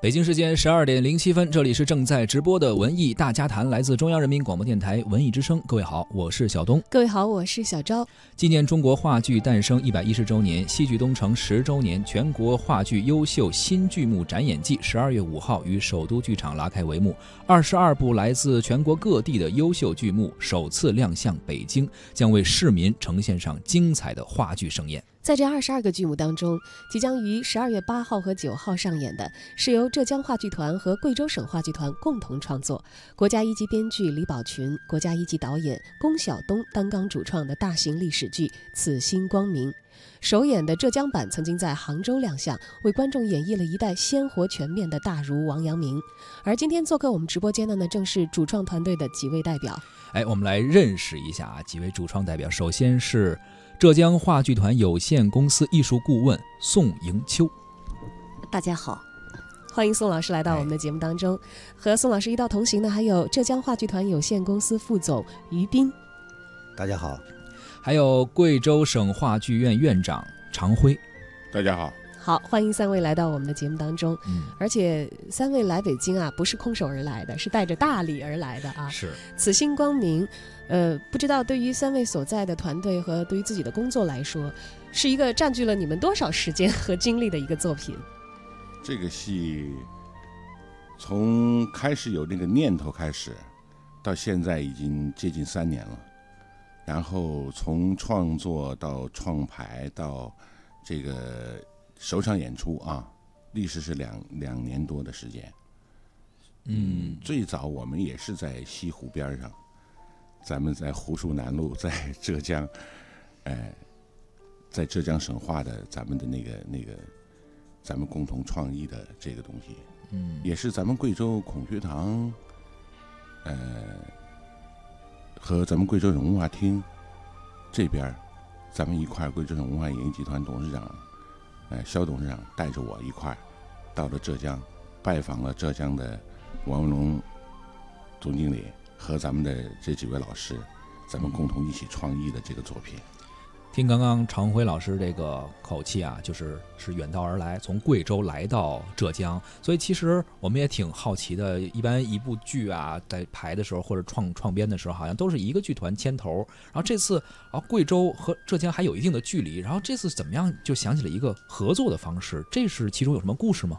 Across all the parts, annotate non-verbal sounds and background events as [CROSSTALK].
北京时间十二点零七分，这里是正在直播的文艺大家谈，来自中央人民广播电台文艺之声。各位好，我是小东。各位好，我是小昭。纪念中国话剧诞生一百一十周年，戏剧东城十周年，全国话剧优秀新剧目展演季十二月五号于首都剧场拉开帷幕。二十二部来自全国各地的优秀剧目首次亮相北京，将为市民呈现上精彩的话剧盛宴。在这二十二个剧目当中，即将于十二月八号和九号上演的是由浙江话剧团和贵州省话剧团共同创作，国家一级编剧李宝群、国家一级导演龚晓东担纲主创的大型历史剧《此心光明》。首演的浙江版曾经在杭州亮相，为观众演绎了一代鲜活全面的大儒王阳明。而今天做客我们直播间的呢，正是主创团队的几位代表。哎，我们来认识一下啊，几位主创代表。首先是。浙江话剧团有限公司艺术顾问宋迎秋，大家好，欢迎宋老师来到我们的节目当中。和宋老师一道同行的还有浙江话剧团有限公司副总于斌，大家好，还有贵州省话剧院院长常辉，大家好。好，欢迎三位来到我们的节目当中。嗯，而且三位来北京啊，不是空手而来的，是带着大礼而来的啊。是，此心光明。呃，不知道对于三位所在的团队和对于自己的工作来说，是一个占据了你们多少时间和精力的一个作品？这个戏从开始有那个念头开始，到现在已经接近三年了。然后从创作到创排到这个。首场演出啊，历时是两两年多的时间。嗯，最早我们也是在西湖边上，咱们在湖墅南路，在浙江，哎，在浙江省画的咱们的那个那个，咱们共同创意的这个东西。嗯，也是咱们贵州孔学堂，呃，和咱们贵州省文化厅这边，咱们一块贵州省文化演艺集团董事长。哎，肖董事长带着我一块儿到了浙江，拜访了浙江的王文龙总经理和咱们的这几位老师，咱们共同一起创意的这个作品。听刚刚常辉老师这个口气啊，就是是远道而来，从贵州来到浙江，所以其实我们也挺好奇的。一般一部剧啊，在排的时候或者创创编的时候，好像都是一个剧团牵头。然后这次啊，贵州和浙江还有一定的距离，然后这次怎么样就想起了一个合作的方式？这是其中有什么故事吗？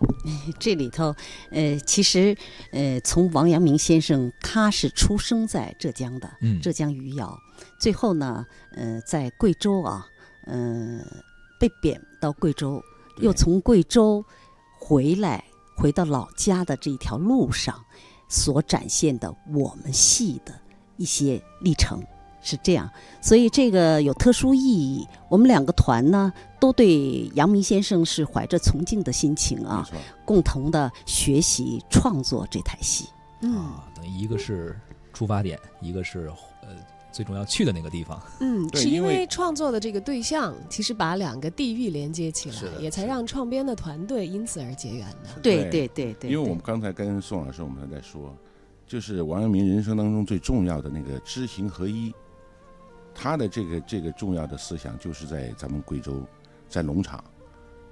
这里头，呃，其实呃，从王阳明先生他是出生在浙江的，嗯浙江余姚。最后呢，呃，在贵州啊，嗯，被贬到贵州，又从贵州回来，回到老家的这一条路上，所展现的我们戏的一些历程是这样，所以这个有特殊意义。我们两个团呢，都对阳明先生是怀着崇敬的心情啊，共同的学习创作这台戏。嗯，等于一个是出发点，一个是呃。最终要去的那个地方，嗯，是因为创作的这个对象，其实把两个地域连接起来，也才让创编的团队因此而结缘的。对对对对。因为我们刚才跟宋老师我们还在说，就是王阳明人生当中最重要的那个知行合一，他的这个这个重要的思想就是在咱们贵州，在农场。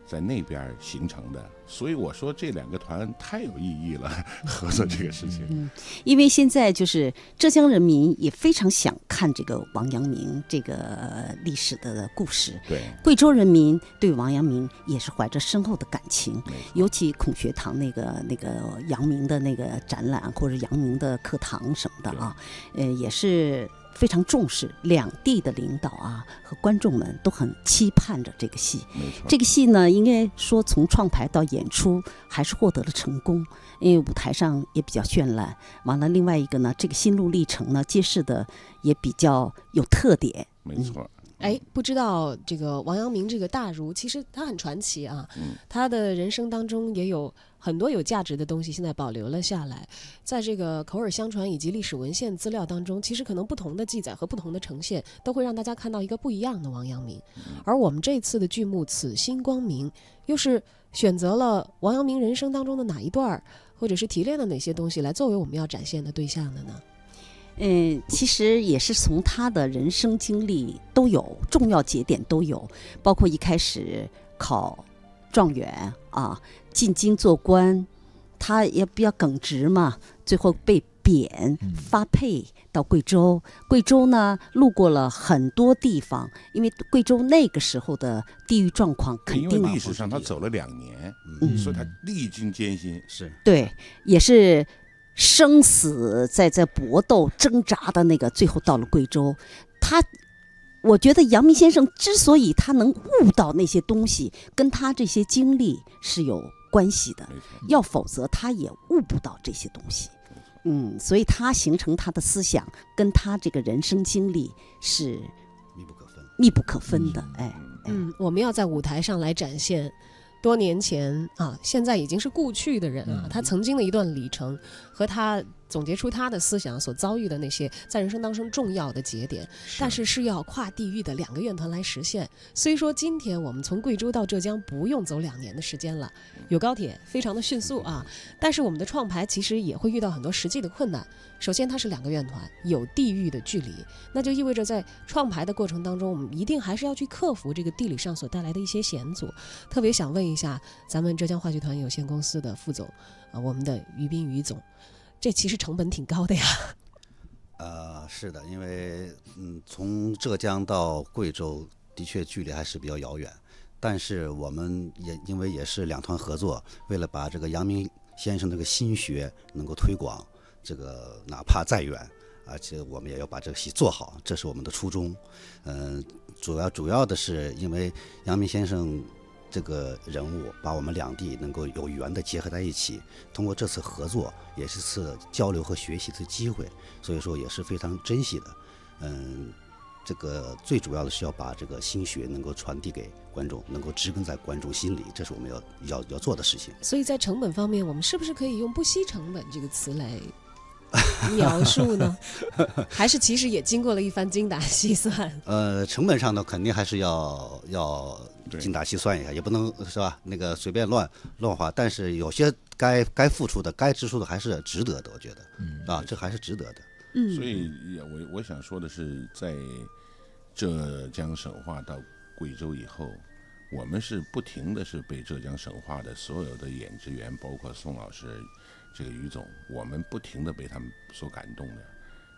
在那边形成的，所以我说这两个团太有意义了，[LAUGHS] 合作这个事情。嗯，因为现在就是浙江人民也非常想看这个王阳明这个历史的故事。对，贵州人民对王阳明也是怀着深厚的感情，尤其孔学堂那个那个阳明的那个展览或者阳明的课堂什么的啊，呃，也是。非常重视两地的领导啊和观众们都很期盼着这个戏。这个戏呢，应该说从创排到演出还是获得了成功，因为舞台上也比较绚烂。完了，另外一个呢，这个心路历程呢，揭示的也比较有特点。没错。哎，不知道这个王阳明这个大儒，其实他很传奇啊。嗯。他的人生当中也有很多有价值的东西，现在保留了下来。在这个口耳相传以及历史文献资料当中，其实可能不同的记载和不同的呈现，都会让大家看到一个不一样的王阳明。而我们这次的剧目《此心光明》，又是选择了王阳明人生当中的哪一段儿，或者是提炼了哪些东西来作为我们要展现的对象的呢？嗯，其实也是从他的人生经历都有重要节点都有，包括一开始考状元啊，进京做官，他也比较耿直嘛，最后被贬发配到贵州。贵州呢，路过了很多地方，因为贵州那个时候的地域状况肯定历史上他走了两年，嗯，所以他历经艰辛，是。对，也是生死在在搏斗挣扎的那个，最后到了贵州，他。我觉得阳明先生之所以他能悟到那些东西，跟他这些经历是有关系的。要否则他也悟不到这些东西。嗯，所以他形成他的思想，跟他这个人生经历是密不可分、密不可分的。哎，嗯，我们要在舞台上来展现多年前啊，现在已经是故去的人啊，他曾经的一段里程和他。总结出他的思想所遭遇的那些在人生当中重要的节点，但是是要跨地域的两个院团来实现。虽说今天我们从贵州到浙江不用走两年的时间了，有高铁，非常的迅速啊，但是我们的创牌其实也会遇到很多实际的困难。首先，它是两个院团，有地域的距离，那就意味着在创牌的过程当中，我们一定还是要去克服这个地理上所带来的一些险阻。特别想问一下咱们浙江话剧团有限公司的副总啊，我们的于斌于总。这其实成本挺高的呀。[LAUGHS] 呃，是的，因为嗯，从浙江到贵州的确距离还是比较遥远，但是我们也因为也是两团合作，为了把这个阳明先生这个心学能够推广，这个哪怕再远，而且我们也要把这个戏做好，这是我们的初衷。嗯，主要主要的是因为阳明先生。这个人物把我们两地能够有缘的结合在一起，通过这次合作，也是次交流和学习的机会，所以说也是非常珍惜的。嗯，这个最主要的是要把这个心学能够传递给观众，能够植根在观众心里，这是我们要要要做的事情。所以在成本方面，我们是不是可以用“不惜成本”这个词来？[LAUGHS] 描述呢，还是其实也经过了一番精打细算。[LAUGHS] 呃，成本上呢，肯定还是要要精打细算一下，也不能是吧？那个随便乱乱花。但是有些该该付出的、该支出的，还是值得的。我觉得，啊，这还是值得的。嗯。所以，我我想说的是，在浙江省话到贵州以后，我们是不停的是被浙江省话的所有的演职员，包括宋老师。这个于总，我们不停的被他们所感动的，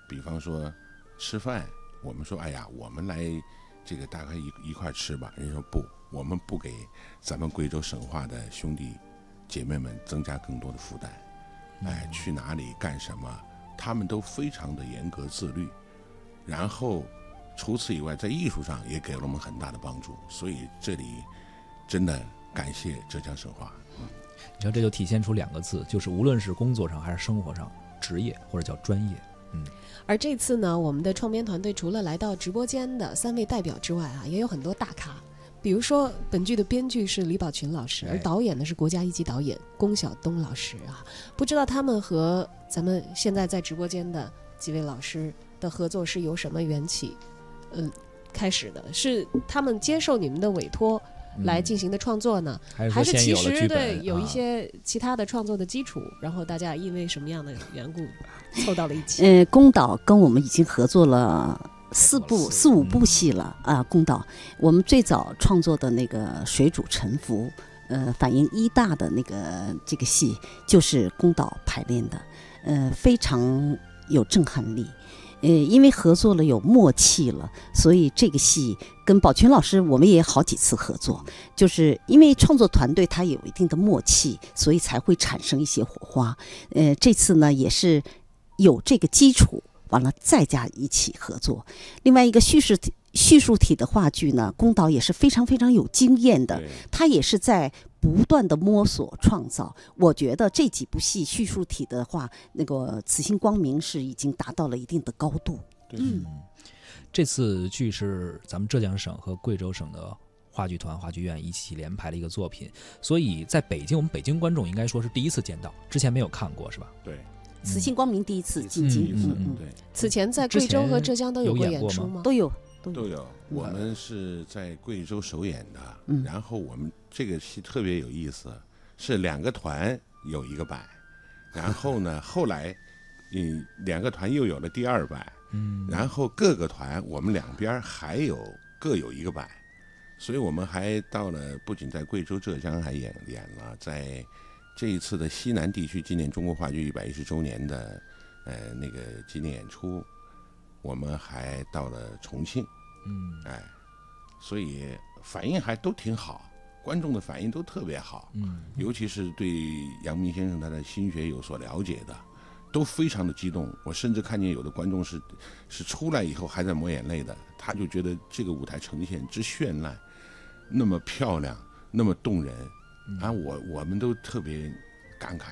比方说吃饭，我们说哎呀，我们来这个大概一一块吃吧，人家说不，我们不给咱们贵州省话的兄弟姐妹们增加更多的负担，哎，去哪里干什么，他们都非常的严格自律，然后除此以外，在艺术上也给了我们很大的帮助，所以这里真的感谢浙江省化。你看，这就体现出两个字，就是无论是工作上还是生活上，职业或者叫专业。嗯，而这次呢，我们的创编团队除了来到直播间的三位代表之外啊，也有很多大咖。比如说，本剧的编剧是李宝群老师，而导演呢是国家一级导演龚晓东老师啊。不知道他们和咱们现在在直播间的几位老师的合作是由什么缘起，嗯，开始的？是他们接受你们的委托？来进行的创作呢，还是其实对有一些其他的创作的基础，然后大家因为什么样的缘故 [LAUGHS] 凑到了一起？呃，宫岛跟我们已经合作了四部四五部戏了啊。宫岛，我们最早创作的那个《水煮沉浮》，呃，反映一大的那个这个戏，就是宫岛排练的，呃，非常有震撼力。呃，因为合作了有默契了，所以这个戏跟宝群老师我们也好几次合作，就是因为创作团队他有一定的默契，所以才会产生一些火花。呃，这次呢也是有这个基础，完了再加一起合作。另外一个叙事体。叙述体的话剧呢，宫导也是非常非常有经验的，他也是在不断的摸索创造。我觉得这几部戏叙述体的话，那个《此心光明》是已经达到了一定的高度。嗯，这次剧是咱们浙江省和贵州省的话剧团、话剧院一起联排的一个作品，所以在北京，我们北京观众应该说是第一次见到，之前没有看过，是吧？对，《此心光明》第一次进京。嗯嗯，对。此前在贵州和浙江都有过演出吗？都有。都有，我们是在贵州首演的，然后我们这个戏特别有意思，是两个团有一个版，[LAUGHS] 然后呢，后来，嗯，两个团又有了第二版，嗯，然后各个团我们两边还有各有一个版，所以我们还到了，不仅在贵州、浙江还演演了，在这一次的西南地区纪念中国话剧一百一十周年的呃那个纪念演出，我们还到了重庆，嗯，哎，所以反应还都挺好，观众的反应都特别好，嗯，尤其是对杨明先生他的心学有所了解的。都非常的激动，我甚至看见有的观众是，是出来以后还在抹眼泪的。他就觉得这个舞台呈现之绚烂，那么漂亮，那么动人，啊，我我们都特别感慨。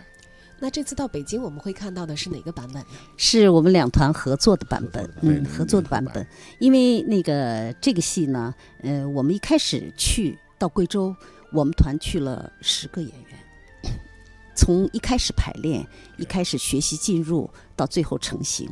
那这次到北京，我们会看到的是哪个版本呢？是我们两团合作的版本，嗯，合作的版本。因为那个这个戏呢，呃，我们一开始去到贵州，我们团去了十个演员。从一开始排练，一开始学习进入，到最后成型，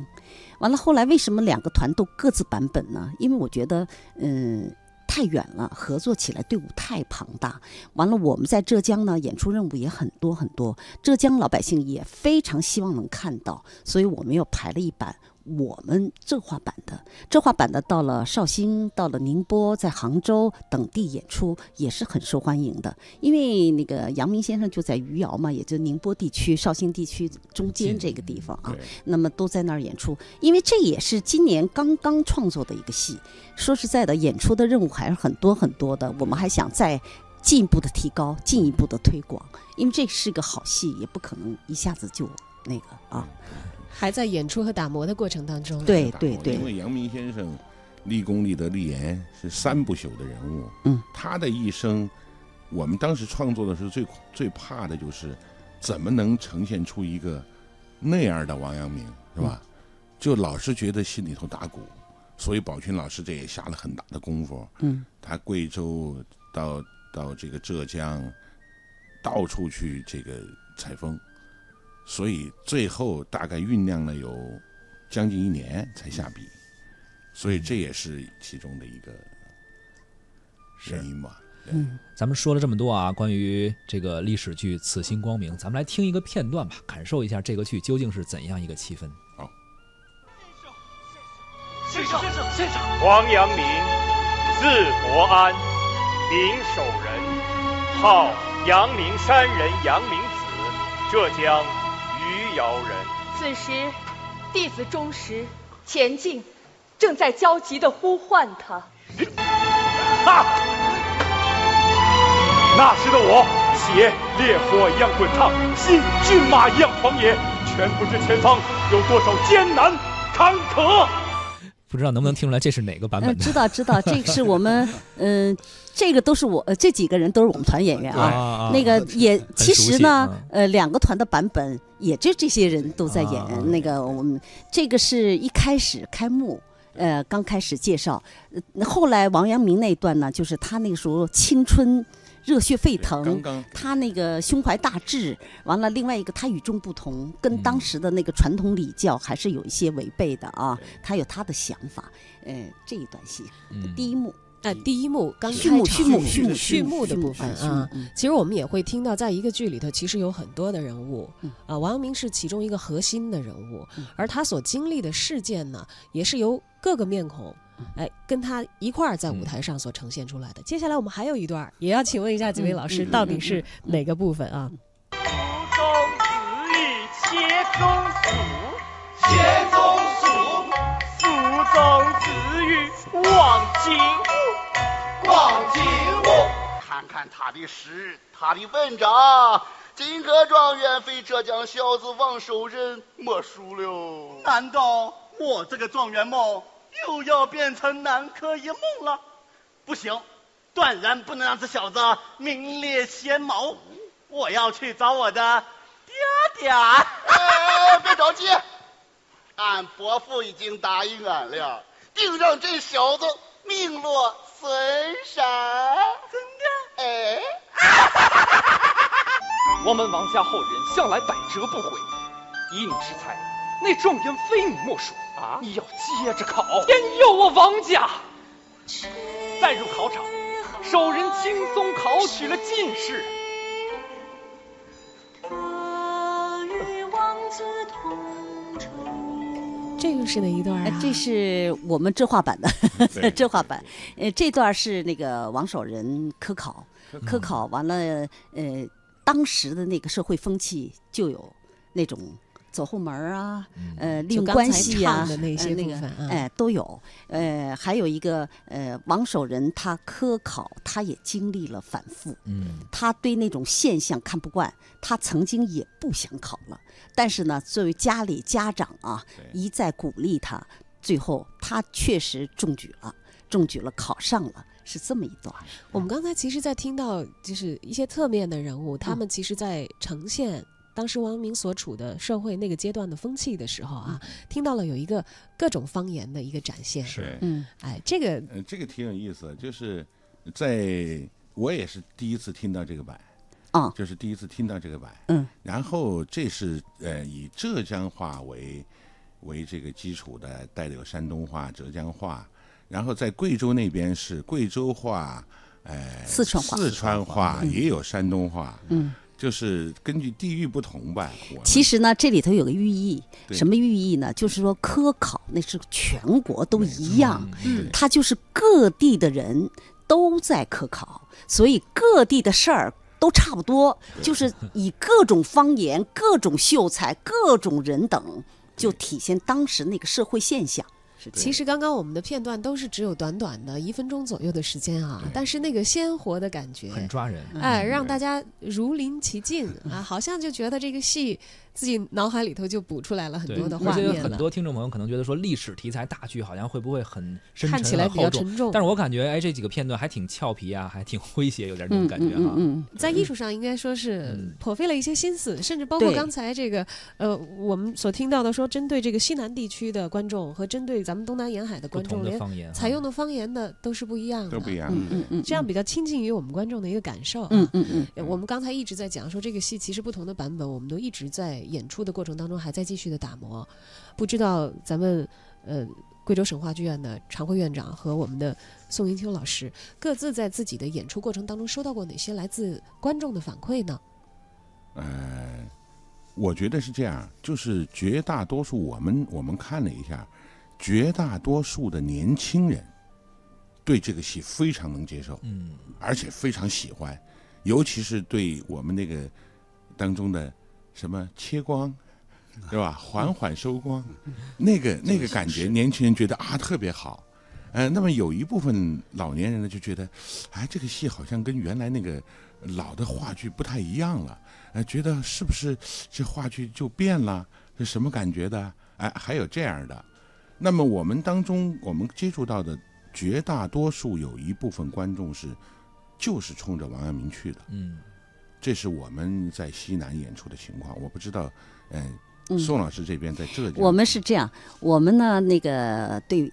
完了后来为什么两个团都各自版本呢？因为我觉得，嗯，太远了，合作起来队伍太庞大。完了，我们在浙江呢，演出任务也很多很多，浙江老百姓也非常希望能看到，所以我们又排了一版。我们浙话版的，浙话版的到了绍兴，到了宁波，在杭州等地演出也是很受欢迎的。因为那个阳明先生就在余姚嘛，也就宁波地区、绍兴地区中间这个地方啊，那么都在那儿演出。因为这也是今年刚刚创作的一个戏，说实在的，演出的任务还是很多很多的。我们还想再进一步的提高，进一步的推广，因为这是个好戏，也不可能一下子就那个啊。还在演出和打磨的过程当中。对对对，因为杨明先生立功立德立言是三不朽的人物。嗯，他的一生，我们当时创作的时候最最怕的就是怎么能呈现出一个那样的王阳明，是吧？就老是觉得心里头打鼓，所以宝群老师这也下了很大的功夫。嗯，他贵州到到这个浙江，到处去这个采风。所以最后大概酝酿了有将近一年才下笔，所以这也是其中的一个原因吧。嗯，咱们说了这么多啊，关于这个历史剧《此心光明》，咱们来听一个片段吧，感受一下这个剧究竟是怎样一个气氛。好，先生，先生，先生，先生，黄阳明，字伯安，明守人，号阳明山人阳明子，浙江。余姚人。此时，弟子钟石、前进，正在焦急地呼唤他。那时的我，血烈火一样滚烫，心骏马一样狂野，全不知前方有多少艰难坎坷。不知道能不能听出来这是哪个版本的？知道知道，这个是我们嗯，这个都是我呃这几个人都是我们团演员啊。那个也其实呢，呃，两个团的版本也就这些人都在演。那个我们这个是一开始开幕，呃，刚开始介绍，后来王阳明那一段呢，就是他那个时候青春。热血沸腾，他那个胸怀大志，完了，另外一个他与众不同，跟当时的那个传统礼教还是有一些违背的啊。他有他的想法，呃，这一段戏第一幕，哎，第一幕刚开幕序幕序幕序幕的部分啊。其实我们也会听到，在一个剧里头，其实有很多的人物啊，王阳明是其中一个核心的人物，而他所经历的事件呢，也是由各个面孔。哎，跟他一块儿在舞台上所呈现出来的。接下来我们还有一段，也要请问一下几位老师，到底是哪个部分啊？祖宗子欲切宗属，切宗属；祖宗子欲望景物，望景物。看看他的诗，他的文章，金科状元非浙江小子王守仁莫属了。难道我这个状元梦？又要变成南柯一梦了，不行，断然不能让这小子名列先茅。我要去找我的爹爹。哎，别着急，俺伯父已经答应俺了，定让这小子命落孙山。真的？哎，[LAUGHS] 我们王家后人向来百折不回，以你之才，那状元非你莫属。啊！你要接着考，天佑我王家！再入考场，首人轻松考取了进士。这个是哪一段啊？这是我们浙话版的，浙 [LAUGHS] 话版。呃，这段是那个王守仁科考，科考完了，呃。当时的那个社会风气就有那种。走后门啊，呃，利用关系呀，的那些那个，哎，都有。呃，还有一个，呃，王守仁他科考，他也经历了反复。嗯，他对那种现象看不惯，他曾经也不想考了。但是呢，作为家里家长啊，一再鼓励他，最后他确实中举了，中举了，考上了，是这么一段。我们刚才其实，在听到就是一些侧面的人物，他们其实在呈现。当时王阳明所处的社会那个阶段的风气的时候啊，听到了有一个各种方言的一个展现。是，嗯，哎，这个，呃，这个挺有意思，就是在我也是第一次听到这个版，啊，就是第一次听到这个版，嗯，然后这是呃以浙江话为为这个基础的，带有山东话、浙江话，然后在贵州那边是贵州话，呃，四川话，四川话也有山东话，嗯。就是根据地域不同吧。其实呢，这里头有个寓意，什么寓意呢？就是说科考那是全国都一样，它就是各地的人都在科考，所以各地的事儿都差不多，就是以各种方言、各种秀才、各种人等，就体现当时那个社会现象。其实刚刚我们的片段都是只有短短的一分钟左右的时间啊，但是那个鲜活的感觉很抓人，哎，让大家如临其境啊，好像就觉得这个戏。自己脑海里头就补出来了很多的画面很多听众朋友可能觉得说历史题材大剧好像会不会很深沉、看起来比较沉重？但是我感觉哎，这几个片段还挺俏皮啊，还挺诙谐，有点那种感觉哈。在艺术上应该说是颇费了一些心思，甚至包括刚才这个呃，我们所听到的说，针对这个西南地区的观众和针对咱们东南沿海的观众，连采用的方言的都是不一样的，都不一样。嗯嗯嗯，这样比较亲近于我们观众的一个感受。嗯嗯嗯，我们刚才一直在讲说这个戏其实不同的版本，我们都一直在演出的过程当中。还在继续的打磨，不知道咱们呃贵州省话剧院的常会院长和我们的宋云秋老师各自在自己的演出过程当中收到过哪些来自观众的反馈呢？呃，我觉得是这样，就是绝大多数我们我们看了一下，绝大多数的年轻人对这个戏非常能接受，嗯，而且非常喜欢，尤其是对我们那个当中的什么切光。[LAUGHS] 对吧？缓缓收光，那个那个感觉，年轻人觉得啊特别好，呃，那么有一部分老年人呢就觉得，哎，这个戏好像跟原来那个老的话剧不太一样了，呃，觉得是不是这话剧就变了？是什么感觉的？哎，还有这样的。那么我们当中我们接触到的绝大多数有一部分观众是，就是冲着王阳明去的。嗯，这是我们在西南演出的情况，我不知道，嗯。宋老师这边在浙江，我们是这样，我们呢那个对。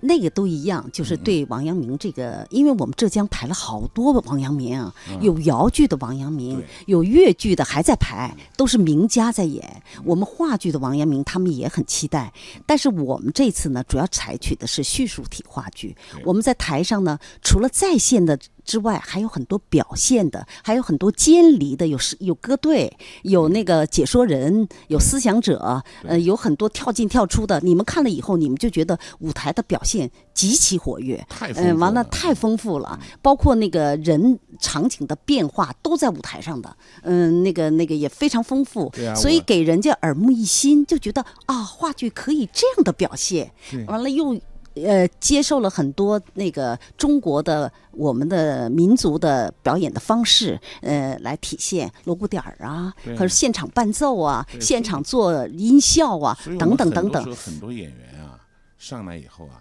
那个都一样，就是对王阳明这个，因为我们浙江排了好多王阳明啊，有瑶剧的王阳明，有越剧的还在排，都是名家在演。我们话剧的王阳明，他们也很期待。但是我们这次呢，主要采取的是叙述体话剧。我们在台上呢，除了在线的之外，还有很多表现的，还有很多监离的，有是有歌队，有那个解说人，有思想者，呃，有很多跳进跳出的。你们看了以后，你们就觉得舞台的表。表现极其活跃，嗯，完了太丰富了，包括那个人场景的变化都在舞台上的，嗯，那个那个也非常丰富，所以给人家耳目一新，就觉得啊，话剧可以这样的表现，完了又呃接受了很多那个中国的我们的民族的表演的方式，呃，来体现锣鼓点儿啊，或者现场伴奏啊，现场做音效啊，等等等等，很多演员啊上来以后啊。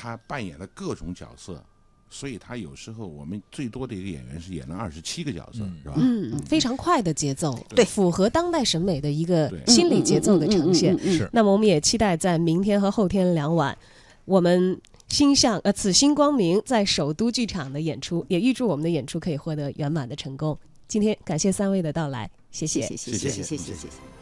他扮演了各种角色，所以他有时候我们最多的一个演员是演了二十七个角色，是吧？嗯，非常快的节奏，对，符合当代审美的一个心理节奏的呈现。是。那么我们也期待在明天和后天两晚，我们星象呃此星光明在首都剧场的演出，也预祝我们的演出可以获得圆满的成功。今天感谢三位的到来，谢谢，谢谢，谢谢，谢谢，谢谢。